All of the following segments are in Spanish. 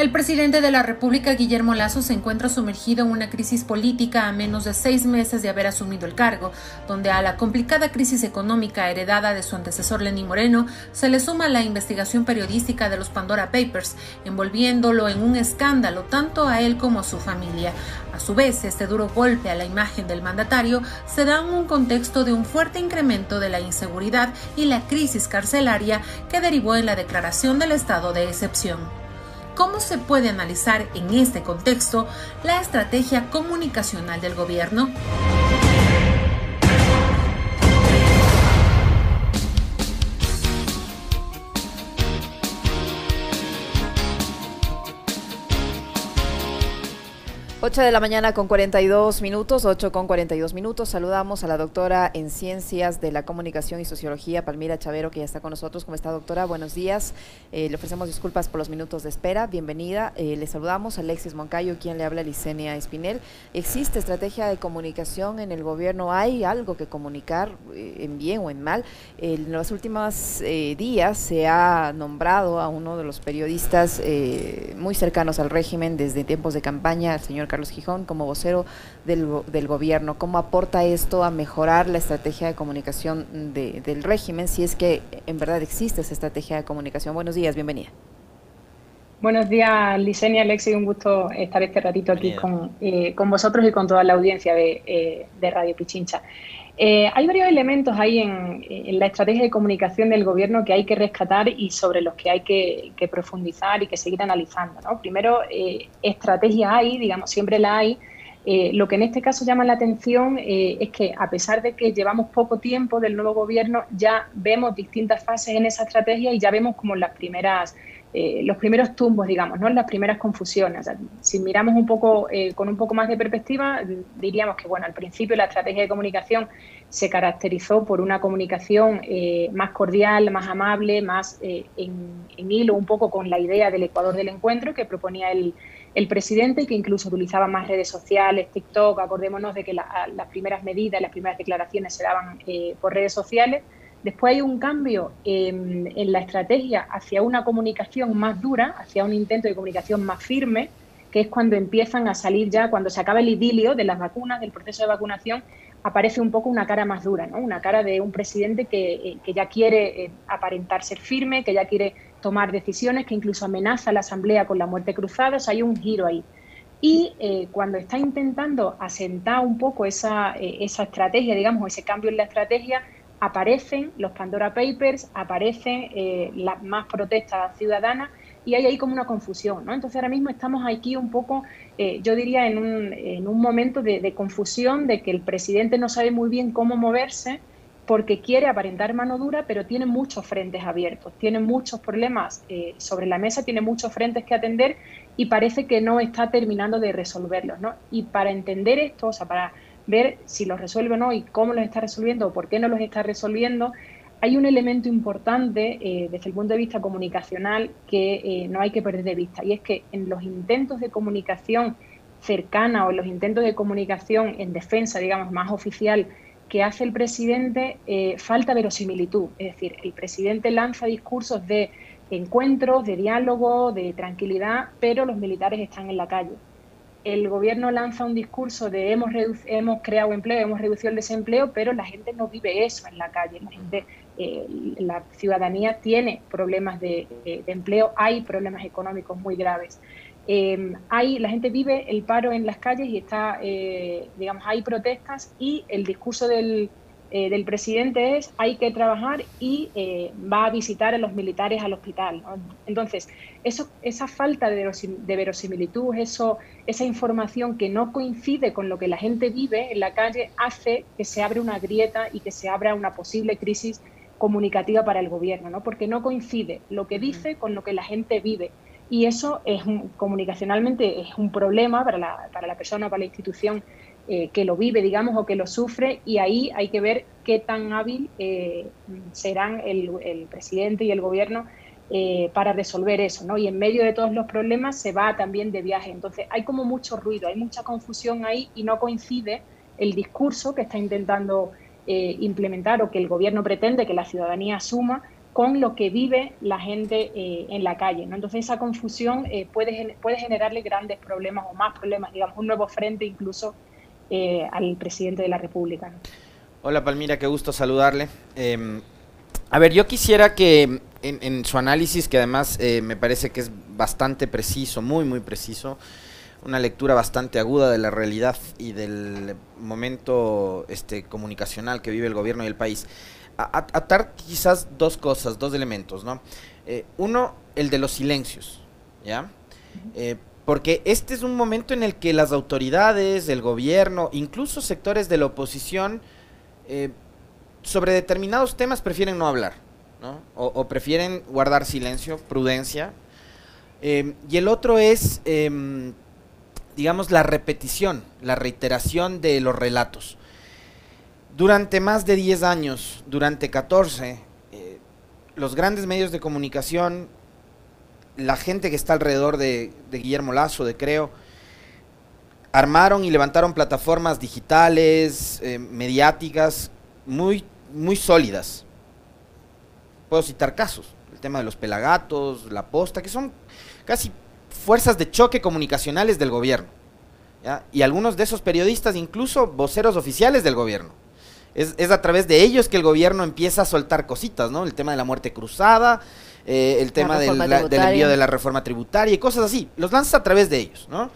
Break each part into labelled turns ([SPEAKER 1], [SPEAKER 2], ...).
[SPEAKER 1] El presidente de la República, Guillermo Lazo, se encuentra sumergido en una crisis política a menos de seis meses de haber asumido el cargo, donde a la complicada crisis económica heredada de su antecesor Lenín Moreno se le suma la investigación periodística de los Pandora Papers, envolviéndolo en un escándalo tanto a él como a su familia. A su vez, este duro golpe a la imagen del mandatario se da en un contexto de un fuerte incremento de la inseguridad y la crisis carcelaria que derivó en la declaración del estado de excepción cómo se puede analizar en este contexto la estrategia comunicacional del gobierno.
[SPEAKER 2] 8 de la mañana con 42 minutos, 8 con 42 minutos. Saludamos a la doctora en Ciencias de la Comunicación y Sociología, Palmira Chavero, que ya está con nosotros. ¿Cómo está, doctora? Buenos días. Eh, le ofrecemos disculpas por los minutos de espera. Bienvenida. Eh, le saludamos a Alexis Moncayo, quien le habla Licenia Espinel. ¿Existe estrategia de comunicación en el gobierno? ¿Hay algo que comunicar eh, en bien o en mal? en los últimos días se ha nombrado a uno de los periodistas muy cercanos al régimen desde tiempos de campaña, el señor Carlos Gijón, como vocero del, gobierno. ¿Cómo aporta esto a mejorar la estrategia de comunicación del régimen, si es que en verdad existe esa estrategia de comunicación? Buenos días, bienvenida.
[SPEAKER 3] Buenos días, Licenia, Alexi, un gusto estar este ratito aquí con, eh, con, vosotros y con toda la audiencia de, eh, de Radio Pichincha. Eh, hay varios elementos ahí en, la estrategia de comunicación del gobierno que hay que rescatar y sobre los que hay que, profundizar y que seguir analizando. Primero, eh, estrategia hay, digamos, siempre la hay. Eh, lo que en este caso llama la atención es que a pesar de que llevamos poco tiempo del nuevo gobierno, ya vemos distintas fases en esa estrategia y ya vemos como las primeras eh, los primeros tumbos, digamos, ¿no? las primeras confusiones. si miramos un poco eh, con un poco más de perspectiva, diríamos que bueno, al principio la estrategia de comunicación se caracterizó por una comunicación eh, más cordial, más amable, más en, hilo un poco con la idea del Ecuador del encuentro que proponía el, presidente y que incluso utilizaba más redes sociales, TikTok. Acordémonos de que las primeras medidas, las primeras declaraciones se daban por redes sociales Después hay un cambio en, la estrategia hacia una comunicación más dura, hacia un intento de comunicación más firme, que es cuando empiezan a salir ya, cuando se acaba el idilio de las vacunas, del proceso de vacunación, aparece un poco una cara más dura, ¿no? una cara de un presidente que, eh, ya quiere eh, aparentar ser firme, que ya quiere tomar decisiones, que incluso amenaza a la Asamblea con la muerte cruzada, o sea, hay un giro ahí. Y eh, cuando está intentando asentar un poco esa, esa estrategia, digamos, ese cambio en la estrategia, aparecen los Pandora Papers, aparecen eh, las más protestas ciudadanas y hay ahí como una confusión, ¿no? Entonces ahora mismo estamos aquí un poco, eh, yo diría, en un, en un momento de, confusión, de que el presidente no sabe muy bien cómo moverse porque quiere aparentar mano dura, pero tiene muchos frentes abiertos, tiene muchos problemas eh, sobre la mesa, tiene muchos frentes que atender y parece que no está terminando de resolverlos, ¿no? Y para entender esto, o sea, para ver si los resuelve o no y cómo los está resolviendo o por qué no los está resolviendo, hay un elemento importante eh, desde el punto de vista comunicacional que eh, no hay que perder de vista y es que en los intentos de comunicación cercana o en los intentos de comunicación en defensa, digamos, más oficial que hace el presidente, eh, falta verosimilitud. Es decir, el presidente lanza discursos de encuentros, de diálogo, de tranquilidad, pero los militares están en la calle el gobierno lanza un discurso de hemos, hemos creado empleo, hemos reducido el desempleo, pero la gente no vive eso en la calle. La, gente, eh, la ciudadanía tiene problemas de, empleo, hay problemas económicos muy graves. Eh, hay, la gente vive el paro en las calles y está, eh, digamos, hay protestas y el discurso del, eh, del presidente es hay que trabajar y eh, va a visitar a los militares al hospital. Entonces, eso, esa falta de, verosimilitud, eso, esa información que no coincide con lo que la gente vive en la calle, hace que se abra una grieta y que se abra una posible crisis comunicativa para el gobierno, ¿no? porque no coincide lo que dice con lo que la gente vive. Y eso es comunicacionalmente es un problema para la, para la persona, para la institución eh, que lo vive, digamos, o que lo sufre, y ahí hay que ver qué tan hábil eh, serán el, presidente y el gobierno eh, para resolver eso, ¿no? Y en medio de todos los problemas se va también de viaje. Entonces hay como mucho ruido, hay mucha confusión ahí y no coincide el discurso que está intentando implementar o que el gobierno pretende que la ciudadanía asuma con lo que vive la gente en la calle. ¿no? Entonces esa confusión eh, puede, puede generarle grandes problemas o más problemas, digamos, un nuevo frente incluso eh, al presidente de la República.
[SPEAKER 4] Hola Palmira, qué gusto saludarle. Em, a ver, yo quisiera que en, su análisis, que además me parece que es bastante preciso, muy, muy preciso, una lectura bastante aguda de la realidad y del momento este, comunicacional que vive el gobierno y el país atar quizás dos cosas, dos elementos, ¿no? Eh, uno, el de los silencios, ¿ya? Eh, porque este es un momento en el que las autoridades, el gobierno, incluso sectores de la oposición, eh, sobre determinados temas prefieren no hablar, ¿no? O, prefieren guardar silencio, prudencia. y el otro es, em, digamos, la repetición, la reiteración de los relatos. Durante más de 10 años, durante 14, eh, los grandes medios de comunicación, la gente que está alrededor de, Guillermo Lazo, de Creo, armaron y levantaron plataformas digitales, eh, mediáticas, muy, muy sólidas. Puedo citar casos, el tema de los pelagatos, la posta, que son casi fuerzas de choque comunicacionales del gobierno. Y algunos de esos periodistas, incluso voceros oficiales del gobierno es, a través de ellos que el gobierno empieza a soltar cositas, ¿no? El tema de la muerte cruzada, eh, el tema del, del, envío de la reforma tributaria y cosas así. Los lanza a través de ellos, ¿no?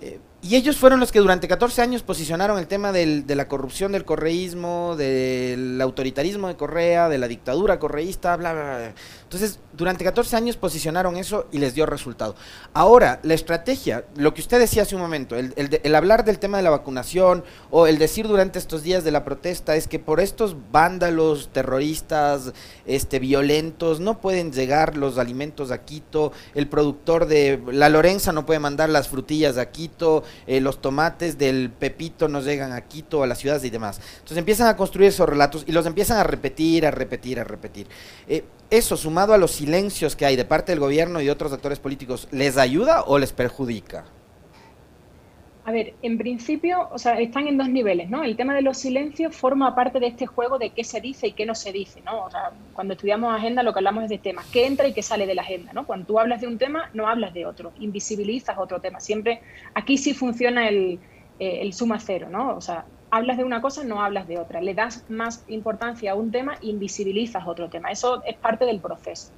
[SPEAKER 4] Eh, y ellos fueron los que durante 14 años posicionaron el tema del, de la corrupción del correísmo, del autoritarismo de Correa, de la dictadura correísta, bla, bla, bla. Entonces, durante 14 años posicionaron eso y les dio resultado. Ahora, la estrategia, lo que usted decía hace un momento, el, hablar del tema de la vacunación o el decir durante estos días de la protesta es que por estos vándalos, terroristas, este, violentos, no pueden llegar los alimentos a Quito, el productor de La Lorenza no puede mandar las frutillas a Quito, eh, los tomates del Pepito nos llegan a Quito, a las ciudades y demás. Entonces empiezan a construir esos relatos y los empiezan a repetir, a repetir, a repetir. Eh, eso, sumado a los silencios que hay de parte del gobierno y otros actores políticos, ¿les ayuda o les perjudica?
[SPEAKER 3] A ver, en principio, o sea, están en dos niveles, ¿no? El tema de los silencios forma parte de este juego de qué se dice y qué no se dice, ¿no? O sea, cuando estudiamos agenda lo que hablamos es de temas, qué entra y qué sale de la agenda, ¿no? Cuando tú hablas de un tema, no hablas de otro, invisibilizas otro tema. Siempre, aquí sí funciona el, eh, el suma cero, ¿no? O sea, hablas de una cosa, no hablas de otra. Le das más importancia a un tema, invisibilizas otro tema. Eso es parte del proceso.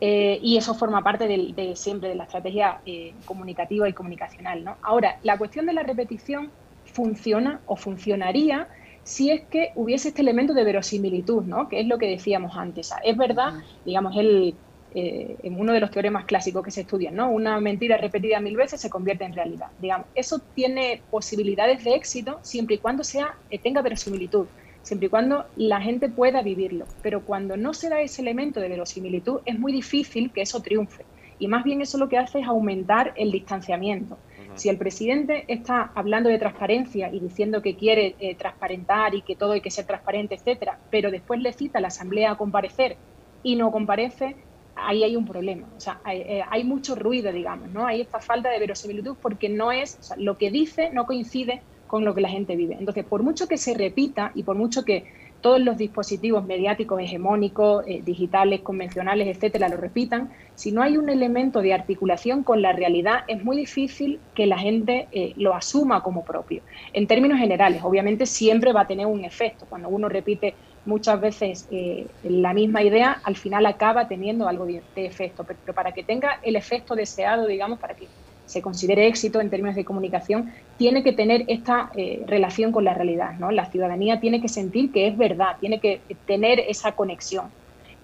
[SPEAKER 3] Eh, y eso forma parte de, siempre de la estrategia eh, comunicativa y comunicacional. ¿no? Ahora, la cuestión de la repetición funciona o funcionaría si es que hubiese este elemento de verosimilitud, ¿no? que es lo que decíamos antes. Es verdad, digamos, el, eh, en uno de los teoremas clásicos que se estudian, ¿no? una mentira repetida mil veces se convierte en realidad. Digamos, eso tiene posibilidades de éxito siempre y cuando sea, tenga verosimilitud siempre y cuando la gente pueda vivirlo. Pero cuando no se da ese elemento de verosimilitud, es muy difícil que eso triunfe. Y más bien eso lo que hace es aumentar el distanciamiento. Si el presidente está hablando de transparencia y diciendo que quiere eh, transparentar y que todo hay que ser transparente, etcétera, pero después le cita a la Asamblea a comparecer y no comparece, ahí hay un problema. O sea, hay, eh, hay mucho ruido, digamos, ¿no? Hay esta falta de verosimilitud porque no es, o sea, lo que dice no coincide con lo que la gente vive. Entonces, por mucho que se repita y por mucho que todos los dispositivos mediáticos hegemónicos, eh, digitales, convencionales, etcétera, lo repitan, si no hay un elemento de articulación con la realidad, es muy difícil que la gente eh, lo asuma como propio. En términos generales, obviamente siempre va a tener un efecto. Cuando uno repite muchas veces eh, la misma idea, al final acaba teniendo algo de, de efecto. pero para que tenga el efecto deseado, digamos, para que se considere éxito en términos de comunicación, tiene que tener esta eh, relación con la realidad. ¿no? La ciudadanía tiene que sentir que es verdad, tiene que tener esa conexión.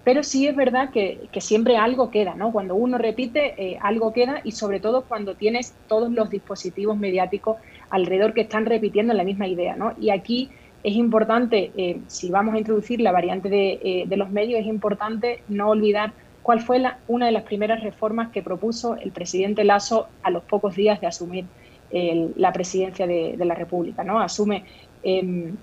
[SPEAKER 3] Pero sí es verdad que, siempre algo queda, ¿no? Cuando uno repite, eh, algo queda y sobre todo cuando tienes todos los dispositivos mediáticos alrededor que están repitiendo la misma idea, ¿no? Y aquí es importante, eh, si vamos a introducir la variante de, de los medios, es importante no olvidar cuál fue una de las primeras reformas que propuso el presidente Lasso a los pocos días de asumir la presidencia de, la República. ¿no? Asume em,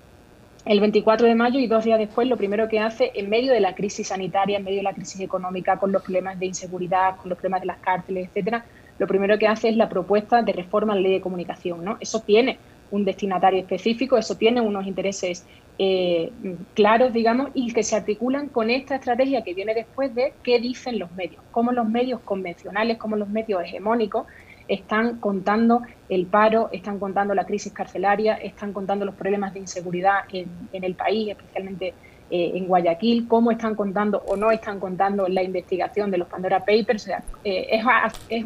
[SPEAKER 3] el 24 de mayo y dos días después lo primero que hace en medio de la crisis sanitaria, en medio de la crisis económica, con los problemas de inseguridad, con los problemas de las cárceles, etcétera, lo primero que hace es la propuesta de reforma a la ley de comunicación. ¿no? Eso tiene un destinatario específico, eso tiene unos intereses eh, claros, digamos, y que se articulan con esta estrategia que viene después de qué dicen los medios, cómo los medios convencionales, cómo los medios hegemónicos están contando el paro, están contando la crisis carcelaria, están contando los problemas de inseguridad en, el país, especialmente eh, en Guayaquil, cómo están contando o no están contando la investigación de los Pandora Papers. O sea, eh, es, es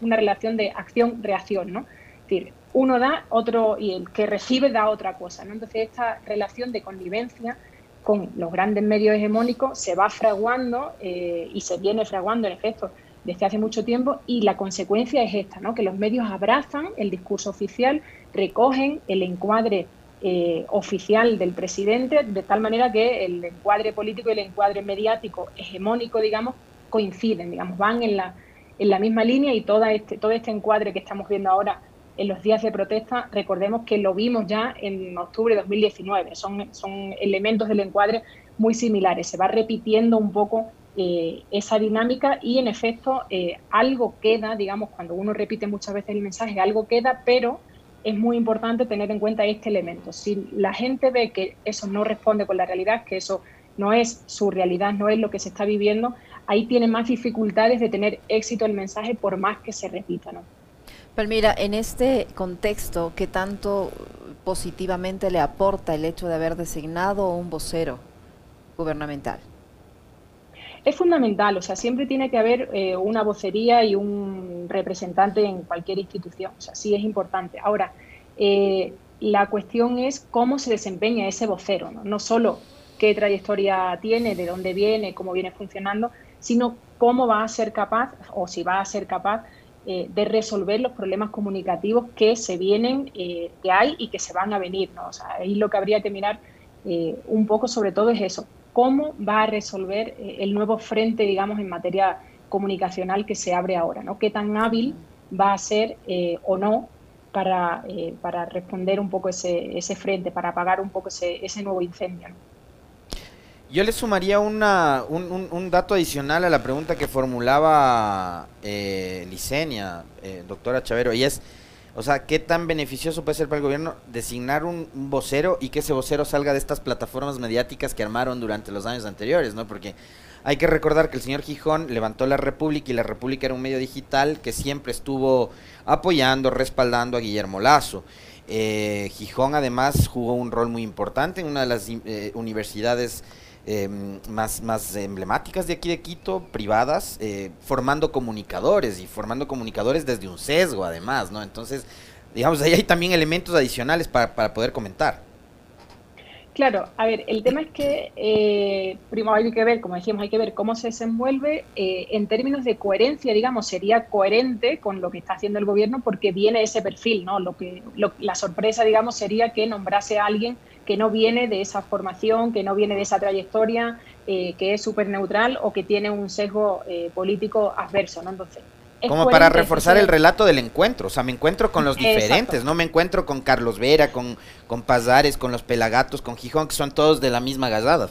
[SPEAKER 3] una relación de acción-reacción, ¿no? Es decir, uno da, otro, y el que recibe da otra cosa, ¿no? Entonces, esta relación de convivencia con los grandes medios hegemónicos se va fraguando eh, y se viene fraguando, en efecto, desde hace mucho tiempo y la consecuencia es esta, ¿no? que los medios abrazan el discurso oficial, recogen el encuadre eh, oficial del presidente, de tal manera que el encuadre político y el encuadre mediático hegemónico, digamos, coinciden, digamos, van en la, en la misma línea y toda este, todo este encuadre que estamos viendo ahora en los días de protesta, recordemos que lo vimos ya en octubre de 2019, son, son elementos del encuadre muy similares, se va repitiendo un poco eh, esa dinámica y en efecto eh, algo queda, digamos, cuando uno repite muchas veces el mensaje, algo queda, pero es muy importante tener en cuenta este elemento. Si la gente ve que eso no responde con la realidad, que eso no es su realidad, no es lo que se está viviendo, ahí tiene más dificultades de tener éxito el mensaje por más que se repita.
[SPEAKER 2] Palmira, en este contexto, ¿qué tanto positivamente le aporta el hecho de haber designado un vocero gubernamental?
[SPEAKER 3] Es fundamental, o sea, siempre tiene que haber eh, una vocería y un representante en cualquier institución, o sea, sí es importante. Ahora, eh, la cuestión es cómo se desempeña ese vocero, ¿no? no solo qué trayectoria tiene, de dónde viene, cómo viene funcionando, sino cómo va a ser capaz, o si va a ser capaz, eh, de resolver los problemas comunicativos que se vienen, que hay y que se van a venir. ¿no? O sea, ahí lo que habría que mirar un poco sobre todo es eso, cómo va a resolver eh, el nuevo frente, digamos, en materia comunicacional que se abre ahora, ¿no? Qué tan hábil va a ser eh, o no para, eh, para, responder un poco ese, ese, frente, para apagar un poco ese, ese nuevo incendio.
[SPEAKER 4] Yo le sumaría una, un, un, dato adicional a la pregunta que formulaba eh, Licenia, doctora Chavero, y es o sea, ¿qué tan beneficioso puede ser para el gobierno designar un, vocero y que ese vocero salga de estas plataformas mediáticas que armaron durante los años anteriores, ¿no? Porque hay que recordar que el señor Gijón levantó la República y la República era un medio digital que siempre estuvo apoyando, respaldando a Guillermo Lazo. Eh, Gijón además jugó un rol muy importante en una de las eh, universidades Em, más, más emblemáticas de aquí de Quito, privadas, eh, formando comunicadores y formando comunicadores desde un sesgo además, ¿no? Entonces, digamos, ahí hay también elementos adicionales para, para poder comentar.
[SPEAKER 3] Claro, a ver, el tema es que eh, primero hay que ver, como decíamos, hay que ver cómo se desenvuelve eh, en términos de coherencia, digamos, sería coherente con lo que está haciendo el gobierno porque viene ese perfil, ¿no? Lo que, la sorpresa, digamos, sería que nombrase a alguien que no viene de esa formación, que no viene de esa trayectoria, eh, que es súper neutral o que tiene un sesgo eh, político adverso, ¿no? Entonces,
[SPEAKER 4] como para reforzar el relato del encuentro, o sea, me encuentro con los diferentes, no me encuentro con Carlos Vera, con, con Pazares, con los Pelagatos, con Gijón, que son todos de la misma gazada.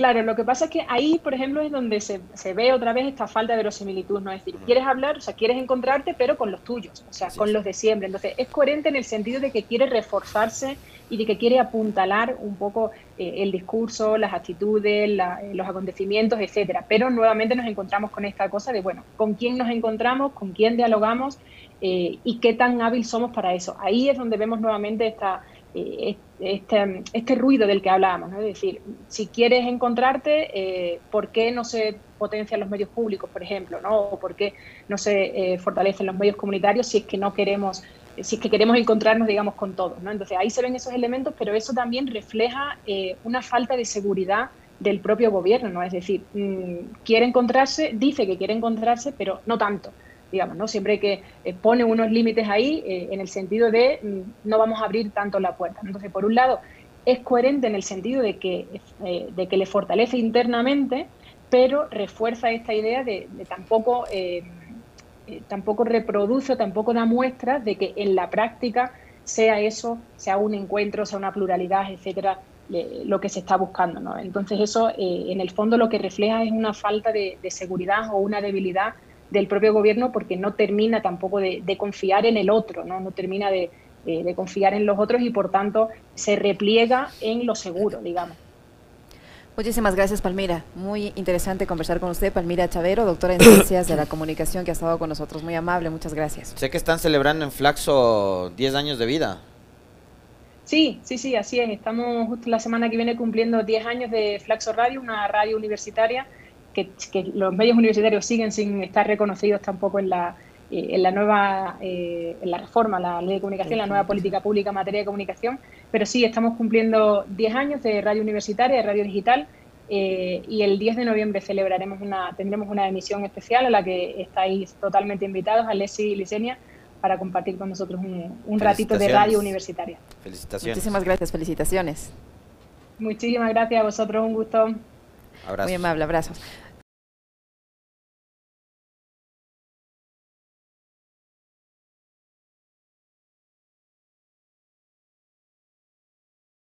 [SPEAKER 3] Claro, lo que pasa es que ahí, por ejemplo, es donde se, se, ve otra vez esta falta de verosimilitud, ¿no? Es decir, quieres hablar, o sea, quieres encontrarte, pero con los tuyos, o sea, con los de siempre. Entonces, es coherente en el sentido de que quiere reforzarse y de que quiere apuntalar un poco eh, el discurso, las actitudes, eh, los acontecimientos, etcétera. Pero nuevamente nos encontramos con esta cosa de, bueno, ¿con quién nos encontramos? ¿Con quién dialogamos? Eh, y qué tan hábil somos para eso. Ahí es donde vemos nuevamente esta, este, este, ruido del que hablábamos, ¿no? es decir, si quieres encontrarte, ¿por qué no se potencian los medios públicos, por ejemplo, ¿no? o por qué no se fortalecen los medios comunitarios si es que no queremos si es que queremos encontrarnos, digamos, con todos. ¿no? Entonces ahí se ven esos elementos, pero eso también refleja eh, una falta de seguridad del propio gobierno, ¿no? Es decir, mm, quiere encontrarse, dice que quiere encontrarse, pero no tanto, digamos, ¿no? Siempre que eh, pone unos límites ahí eh, en el sentido de mm, no vamos a abrir tanto la puerta. Entonces, por un lado, es coherente en el sentido de que, de que le fortalece internamente, pero refuerza esta idea de, de tampoco eh, tampoco reproduce tampoco da muestras de que en la práctica sea eso, sea un encuentro, sea una pluralidad, etcétera, lo que se está buscando. ¿no? Entonces eso, eh, en el fondo, lo que refleja es una falta de, seguridad o una debilidad del propio gobierno porque no termina tampoco de, confiar en el otro, no, no termina de, de confiar en los otros y por tanto se repliega en lo seguro, digamos.
[SPEAKER 2] Muchísimas gracias, Palmira. Muy interesante conversar con usted, Palmira Chavero, doctora en Ciencias de la Comunicación, que ha estado con nosotros. Muy amable, muchas gracias.
[SPEAKER 4] Sé que están celebrando en Flaxo 10 años de vida.
[SPEAKER 3] Sí, sí, sí, así es. Estamos justo la semana que viene cumpliendo 10 años de Flaxo Radio, una radio universitaria que, los medios universitarios siguen sin estar reconocidos tampoco en la, eh, en la nueva eh, en la reforma, la ley de comunicación, la nueva política pública en materia de comunicación, pero sí, estamos cumpliendo 10 años de radio universitaria, de radio digital, eh, y el 10 de noviembre celebraremos una, tendremos una emisión especial a la que estáis totalmente invitados, Alessi y Licenia, para compartir con nosotros un, ratito de radio universitaria.
[SPEAKER 2] Felicitaciones. Muchísimas gracias, felicitaciones.
[SPEAKER 3] Muchísimas gracias a vosotros, un gusto.
[SPEAKER 2] Muy amable, abrazos.